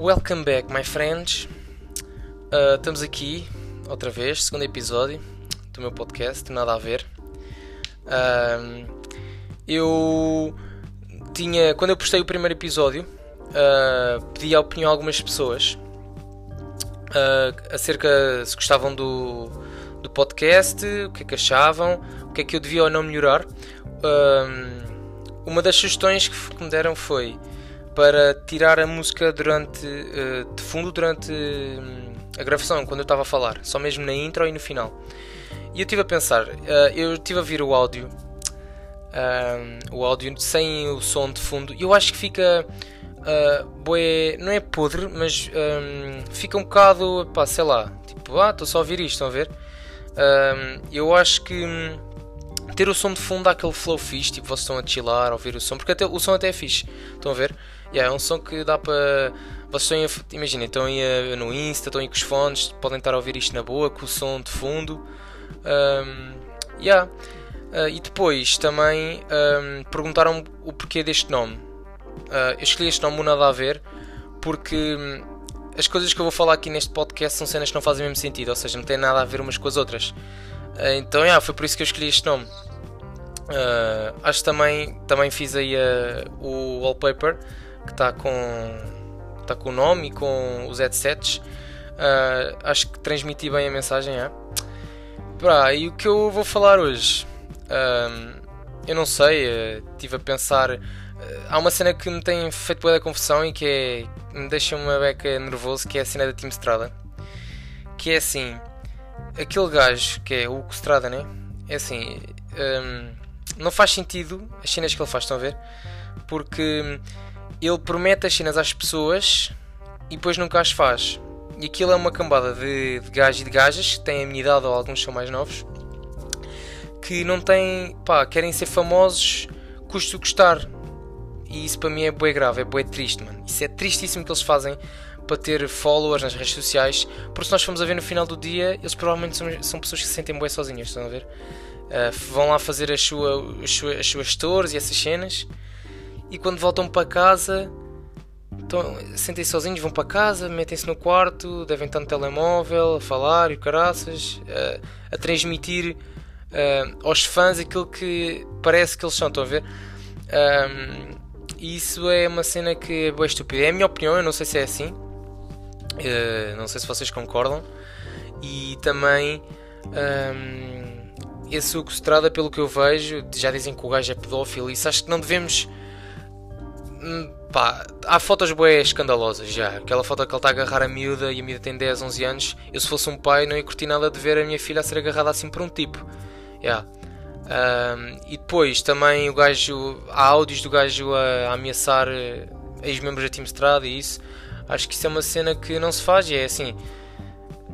Welcome back, my friends. Uh, estamos aqui outra vez, segundo episódio do meu podcast, nada a ver. Uh, eu tinha, quando eu postei o primeiro episódio, uh, pedi a opinião a algumas pessoas acerca se gostavam do, do podcast, o que é que achavam, o que é que eu devia ou não melhorar. uma das sugestões que me deram foi para tirar a música durante uh, de fundo durante um, a gravação, quando eu estava a falar, só mesmo na intro e no final. E eu estive a pensar, uh, eu estive a ouvir o áudio, uh, o áudio sem o som de fundo, e eu acho que fica uh, bué, não é podre, mas um, fica um bocado, pá, sei lá, tipo, ah, estou só a ouvir isto, estão a ver? eu acho que hum, ter o som de fundo dá aquele flow fixe, tipo, vocês estão a chilar, a ouvir o som, porque até, o som até é fixe, estão a ver? Yeah, é um som que dá para. Vocês estão imaginem, estão aí no Insta, estão aí com os fones, podem estar a ouvir isto na boa, com o som de fundo. Um, yeah. Uh, e depois também um, perguntaram o porquê deste nome. Uh, eu escolhi este nome, nada a ver, porque um, as coisas que eu vou falar aqui neste podcast são cenas que não fazem o mesmo sentido, ou seja, não têm nada a ver umas com as outras. Uh, então, yeah, foi por isso que eu escolhi este nome. Acho que também, também fiz aí o wallpaper que está com, tá com o nome e com os headsets. Uh, acho que transmiti bem a mensagem. É? Pra, e o que eu vou falar hoje? eu não sei, estive a pensar. há uma cena que me tem feito boa da confusão e que é, me deixa uma beca nervoso, que é a cena da Team Strada. Que é assim, aquele gajo que é o Strada, né? É assim, um, não faz sentido as cenas que ele faz, estão a ver? Porque ele promete as cenas às pessoas e depois nunca as faz. E aquilo é uma cambada de, de gajos e de gajas que têm a minha idade ou alguns são mais novos que não têm, pá, querem ser famosos, custo custar. E isso para mim é bué grave, é bué triste, mano. Isso é tristíssimo que eles fazem para ter followers nas redes sociais, porque se nós formos a ver no final do dia, eles provavelmente são, são pessoas que se sentem bué sozinhas, estão a ver? Uh, vão lá fazer as, sua, as, suas, as suas tours e essas cenas e quando voltam para casa sentem-se sozinhos, vão para casa, metem-se no quarto, devem estar no telemóvel, a falar e caraças, uh, a transmitir uh, aos fãs aquilo que parece que eles são, estão a ver? Um, e isso é uma cena que é boa estúpida. É a minha opinião, eu não sei se é assim. Uh, não sei se vocês concordam. E também um, esse Hugo Strada, pelo que eu vejo, já dizem que o gajo é pedófilo. Isso acho que não devemos. Hum, pá, há fotos boas escandalosas já. Aquela foto que ele está a agarrar a miúda e a miúda tem 10, 11 anos. Eu, se fosse um pai, não ia curtir nada de ver a minha filha a ser agarrada assim por um tipo. Yeah. Um, e depois também o gajo. Há áudios do gajo a, a ameaçar eh, ex-membros da Team Strada e isso. Acho que isso é uma cena que não se faz. E é assim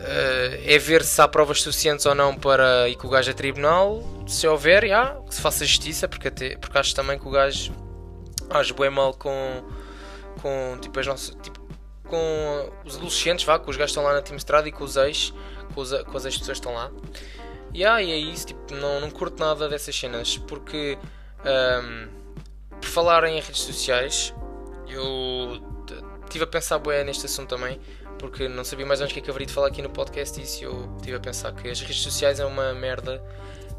Uh, é ver se há provas suficientes ou não para ir com o gajo a tribunal. Se houver, já, que se faça justiça, porque, até, porque acho também que o gajo age bem mal com, com, tipo, as nossas, tipo, com os adolescentes, vá, com os gajos que estão lá na Team Strada e com os ex, com, os, com as ex pessoas que estão lá. Yeah, e é isso, tipo, não, não curto nada dessas cenas, porque um, por falar em redes sociais, eu estive a pensar bem neste assunto também porque não sabia mais ou menos o que é que haveria de falar aqui no podcast e isso eu estive a pensar que as redes sociais é uma merda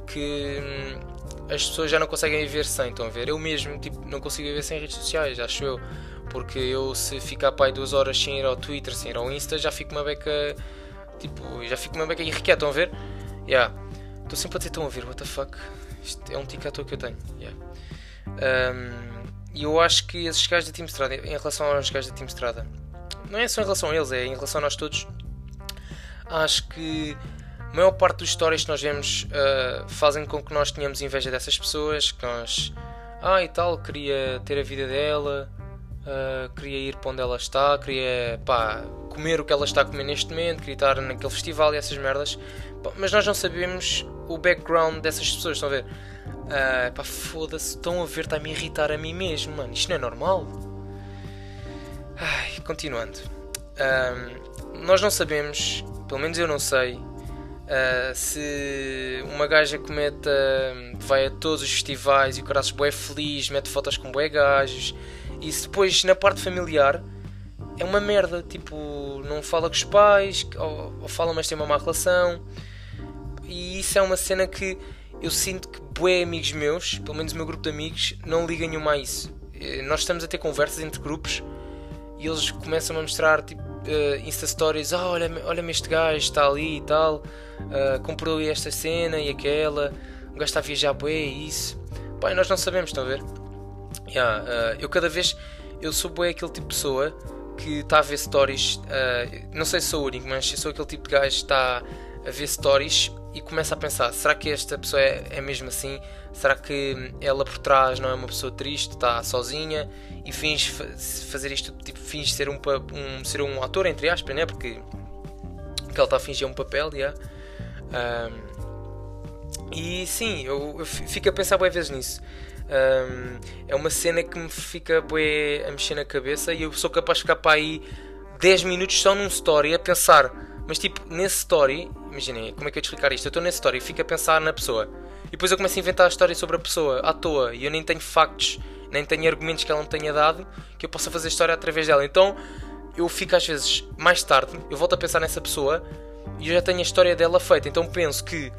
que hum, as pessoas já não conseguem viver sem, estão a ver? Eu mesmo tipo, não consigo viver sem redes sociais, acho eu. Porque eu se ficar pai duas horas sem ir ao Twitter, sem ir ao Insta, já fico uma beca. Tipo, já fico uma beca irrequieta, estão a ver? Yeah. Estou sempre a dizer, estão a ver, what the fuck? Isto é um tic à toa que eu tenho. Yeah. Um, e eu acho que esses gajos da Team Strada, em relação aos gajos da Team Strada, não é só em relação a eles, é em relação a nós todos. Acho que a maior parte das histórias que nós vemos uh, fazem com que nós tenhamos inveja dessas pessoas, que nós, ah e tal, queria ter a vida dela, uh, queria ir para onde ela está, queria pá, comer o que ela está a comer neste momento, queria estar naquele festival e essas merdas, mas nós não sabemos o background dessas pessoas, estão a ver? Uh, pá, foda-se, estão a ver, está a me irritar a mim mesmo, mano, isto não é normal. Ai, continuando. Um, nós não sabemos, pelo menos eu não sei, uh, se uma gaja uh, vai a todos os festivais e o caralho é feliz, mete fotos com bué gajos, e se depois na parte familiar é uma merda. Tipo, não fala com os pais, ou, ou fala, mas tem uma má relação. E isso é uma cena que eu sinto que bué amigos meus, pelo menos o meu grupo de amigos, não ligam nenhuma a isso. Eh, nós estamos a ter conversas entre grupos e eles começam a mostrar tipo uh, Insta Stories, oh, olha, olha-me este gajo, está ali e tal, uh, comprou esta cena e aquela, o gajo está a viajar bué e isso. Pai, nós não sabemos, estão a ver? Yeah, uh, eu cada vez eu sou bué aquele tipo de pessoa que está a ver stories, uh, não sei se sou o único, mas sou aquele tipo de gajo que está a ver stories e começa a pensar: será que esta pessoa é, é mesmo assim? Será que ela por trás não é uma pessoa triste, está sozinha e finge fazer isto, tipo, finge ser um, um, ser um ator, entre aspas, né? Porque que ela está a fingir é um papel, yeah. Um, e sim, eu, eu, fico a pensar boas vezes nisso. Um, é uma cena que me fica bué, a mexer na cabeça e eu sou capaz de ficar para aí 10 minutos só num story a pensar. Mas tipo, nesse story, imaginem, como é que eu te explicar isto? Eu estou nesse story e fico a pensar na pessoa. E depois eu começo a inventar a história sobre a pessoa à toa e eu nem tenho factos, nem tenho argumentos que ela me tenha dado que eu possa fazer história através dela. Então eu fico às vezes mais tarde, eu volto a pensar nessa pessoa e eu já tenho a história dela feita. Então penso que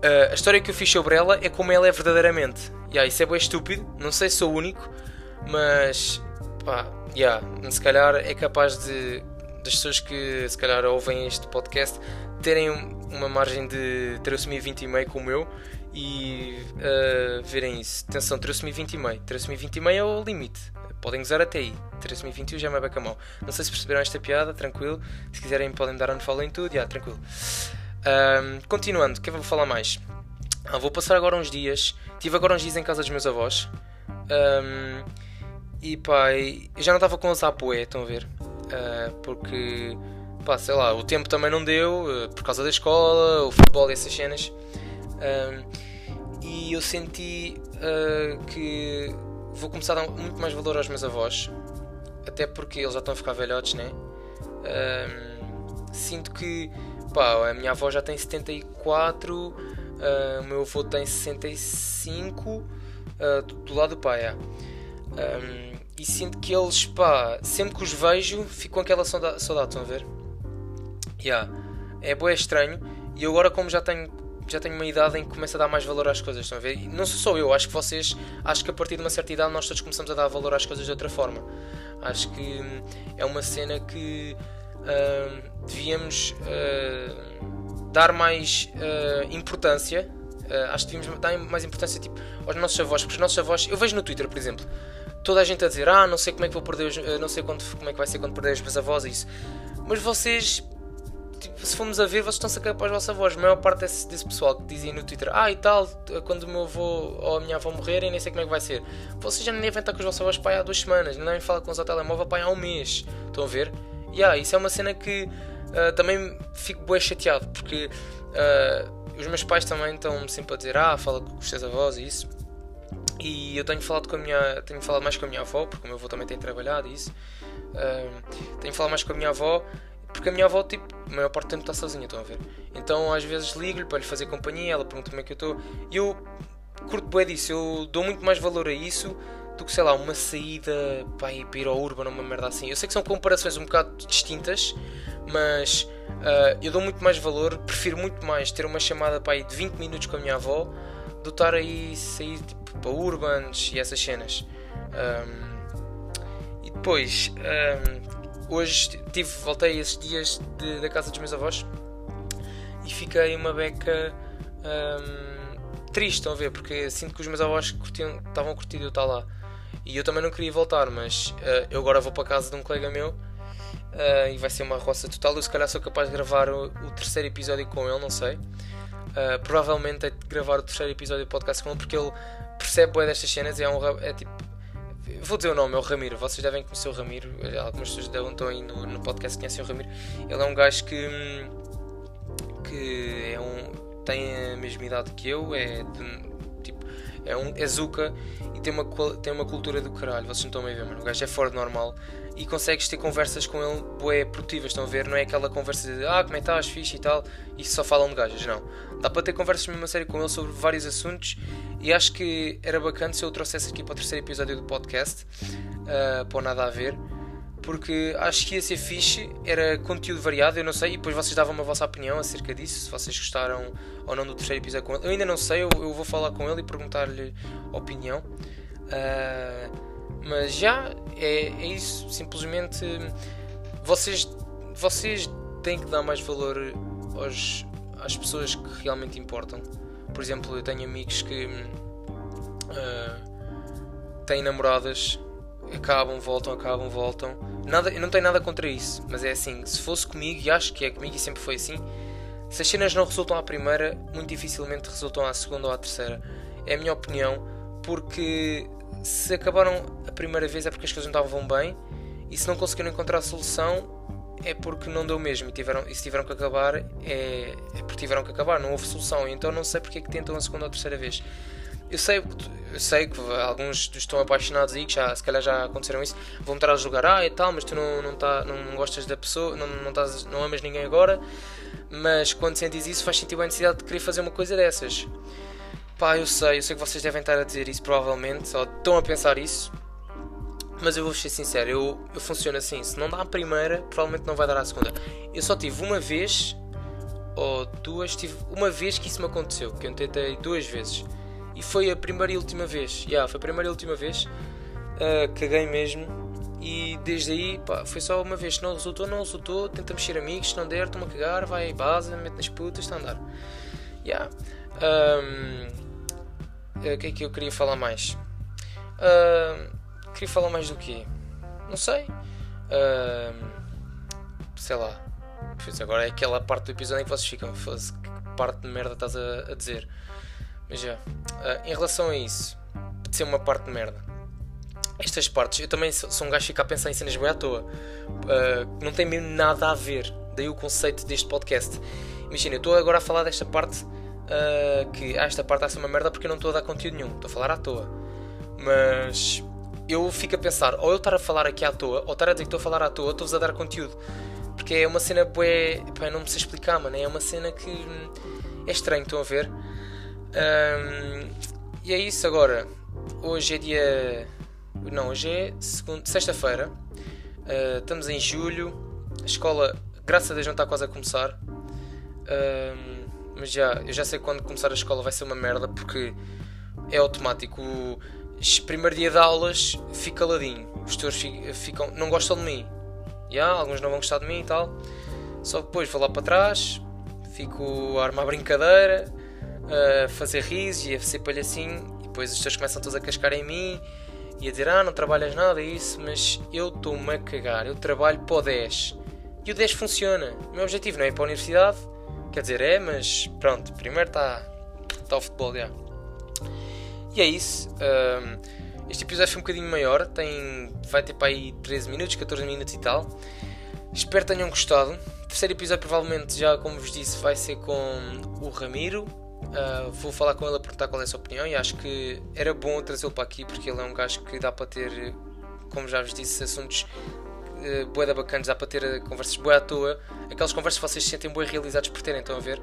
Uh, a história que eu fiz sobre ela é como ela é verdadeiramente. Yeah, isso é bem estúpido, não sei se sou o único, mas pá, yeah, se calhar é capaz de das pessoas que se calhar ouvem este podcast terem uma margem de tracemia 20 e meio como eu e uh, verem isso. Atenção, tracemia 20 e meio. Tracemia 20 e meio é o limite. Podem usar até aí. Tracemia 21 já é uma beca mão. Não sei se perceberam esta piada, tranquilo. Se quiserem podem dar um follow em tudo, yeah, tranquilo. Continuando, o que é que eu vou falar mais? Ah, vou passar agora uns dias. Tive agora uns dias em casa dos meus avós. Um, e pá, eu já não estava com os apoé, estão a ver? Uh, porque, pá, sei lá, o tempo também não deu, uh, por causa da escola, o futebol e essas cenas. Um, e eu senti uh, que vou começar a dar muito mais valor aos meus avós. Até porque eles já estão a ficar velhotes, né? sinto que Pá, a minha avó já tem 74, uh, ah, o meu avô tem 65, uh, ah, do, do, lado do pai. É. Um, e sinto que eles, pá, sempre que os vejo, fico com aquela saudade, saudade estão a ver? Yeah. É boé estranho. E agora, como já tenho, já tenho uma idade em que começo a dar mais valor às coisas, estão a ver? E não sou só eu, acho que vocês, acho que a partir de uma certa idade nós todos começamos a dar valor às coisas de outra forma. Acho que hum, é uma cena que uh, devíamos uh, dar mais uh, importância. acho que devíamos dar mais importância tipo, aos nossos avós, porque os nossos avós, eu vejo no Twitter, por exemplo, toda a gente a dizer, ah, não sei como é que vou perder os, não sei quando, como é que vai ser quando perder os meus avós e isso. Mas vocês tipo, se formos a ver, vocês estão-se a cagar para os vossos avós. A maior parte desse, desse, pessoal que dizia no Twitter, ah e tal, quando o meu avô ou a minha avó morrerem, nem sei como é que vai ser. Vocês já nem estar com os vossos avós pai há duas semanas, nem falar com os ao telemóvel pai há um mês. Estão a ver? yeah, isso é uma cena que uh, também fico bem chateado porque uh, os meus pais também estão sempre a dizer ah, fala com os teus avós e isso e eu tenho falado com a minha tenho falado mais com a minha avó porque o meu avô também tem trabalhado e isso uh, tenho falado mais com a minha avó porque a minha avó tipo a maior parte do tempo está sozinha estão a ver então às vezes ligo-lhe para lhe fazer companhia ela pergunta como é que eu estou e eu curto bem disso eu dou muito mais valor a isso do que, sei lá, uma saída para ir, para ir ao Urban uma merda assim. Eu sei que são comparações um bocado distintas, mas uh, eu dou muito mais valor, prefiro muito mais ter uma chamada para ir de 20 minutos com a minha avó do estar aí sair tipo, para Urbans e essas cenas. Um, e depois, um, hoje tive, voltei esses dias de, da casa dos meus avós e fiquei uma beca. Um, triste, estão a ver? Porque sinto que os meus avós curtiam, estavam a curtir eu estar lá. E eu também não queria voltar, mas uh, eu agora vou para casa de um colega meu uh, e vai ser uma roça total. Eu se calhar sou capaz de gravar o, o terceiro episódio com ele, não sei. Uh, provavelmente é de gravar o terceiro episódio do podcast com ele porque ele percebe bem destas cenas e é um é tipo. Vou dizer o nome, é o Ramiro. Vocês devem conhecer o Ramiro. Algumas pessoas devem estar aí no, no podcast conhecem o Ramiro. Ele é um gajo que. que é um, tem a mesma idade que eu, é de, tipo, é um é Zuka e tem uma, tem uma cultura do caralho, vocês não estão a ver, mano. O gajo é fora de normal e consegues ter conversas com ele bué produtivas, estão a ver? Não é aquela conversa de ah, como é que estás, fixe e tal, e só falam de gajas, não. Dá para ter conversas mesmo a sério com ele sobre vários assuntos e acho que era bacana se eu trouxesse aqui para o terceiro episódio do podcast, uh, para nada a ver, porque acho que ia ser fixe, era conteúdo variado, eu não sei, e depois vocês davam a vossa opinião acerca disso, se vocês gostaram ou não do terceiro episódio com ele. Eu ainda não sei, eu, eu vou falar com ele e perguntar-lhe opinião. Uh, mas já é, é isso, simplesmente vocês, vocês têm que dar mais valor aos, às pessoas que realmente importam. Por exemplo, eu tenho amigos que uh, têm namoradas, acabam, voltam, acabam, voltam. Nada, eu não tenho nada contra isso, mas é assim: se fosse comigo, e acho que é comigo e sempre foi assim, se as cenas não resultam à primeira, muito dificilmente resultam à segunda ou à terceira. É a minha opinião, porque se acabaram a primeira vez é porque as coisas não estavam bem e se não conseguiram encontrar solução é porque não deu mesmo e, tiveram, e se tiveram que acabar é, é porque tiveram que acabar, não houve solução. Então não sei porque é que tentam a segunda ou a terceira vez. Eu sei, eu sei que alguns estão apaixonados aí, que já, se calhar já aconteceram isso, vão estar a jogar, ah e tal, mas tu não, não, tá, não, gostas da pessoa, não, não, estás, não amas ninguém agora, mas quando sentes isso faz sentido a necessidade de querer fazer uma coisa dessas. Pá, eu sei, eu sei que vocês devem estar a dizer isso provavelmente, ou estão a pensar isso, mas eu vou ser sincero, eu, eu funciono assim, se não dá a primeira, provavelmente não vai dar a segunda. Eu só tive uma vez, ou duas, tive uma vez que isso me aconteceu, que eu tentei duas vezes. E foi a primeira e última vez, yeah, foi a primeira e última vez, uh, caguei mesmo, e desde aí, pá, foi só uma vez, se não resultou, não resultou, tenta mexer amigos, se não der, toma a cagar, vai base, mete nas putas, está a andar. Yeah. Um, o que é que eu queria falar mais? Uh, queria falar mais do que? Não sei. Uh, sei lá. Agora é aquela parte do episódio em que vocês ficam. Que parte de merda estás a, a dizer? Mas já. Uh, em relação a isso, de ser uma parte de merda. Estas partes, eu também sou um gajo que fica a pensar em cenas bem à toa. Uh, não tem mesmo nada a ver. Daí o conceito deste podcast. Imagina, eu estou agora a falar desta parte uh, que ah, esta parte está a ser uma merda porque eu não estou a dar conteúdo nenhum, estou a falar à toa. Mas eu fico a pensar, ou eu estar a falar aqui à toa, ou estar a dizer que estou a falar à toa, estou-vos a dar conteúdo. Porque é uma cena bué. Pá, não me sei explicar, mano. É uma cena que hum, é estranho, estão a ver? Um, e é isso agora. Hoje é dia. Não, hoje é sexta-feira. Uh, estamos em julho. A escola, graças a Deus, não está quase a começar. Um, mas já, eu já sei quando começar a escola vai ser uma merda porque é automático. O primeiro dia de aulas fico caladinho. Os tutores ficam, não gostam de mim. Já, alguns não vão gostar de mim e tal. Só depois vou lá para trás, fico a armar brincadeira, a fazer risos e a ser palhacinho. E depois os tutores começam todos a cascar em mim e a dizer: Ah, não trabalhas nada, isso. Mas eu estou-me a cagar. Eu trabalho para o 10. E o 10 funciona. O meu objetivo não é ir para a universidade Quer dizer, é, mas pronto, primeiro está tá o futebol já. E é isso. Um, este episódio foi um bocadinho maior, tem, vai ter para aí 13 minutos, 14 minutos e tal. Espero que tenham gostado. Terceiro episódio, provavelmente, já como vos disse, vai ser com o Ramiro. Uh, vou falar com ele a perguntar qual é a sua opinião e acho que era bom trazê-lo para aqui porque ele é um gajo que dá para ter, como já vos disse, assuntos uh, boeda bacanas, dá para ter eh, conversas boa à toa, aquelas conversas que vocês se sentem bem realizados por terem, estão a ver?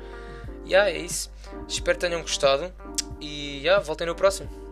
E yeah, é isso. Espero que tenham gostado e yeah, voltem no próximo.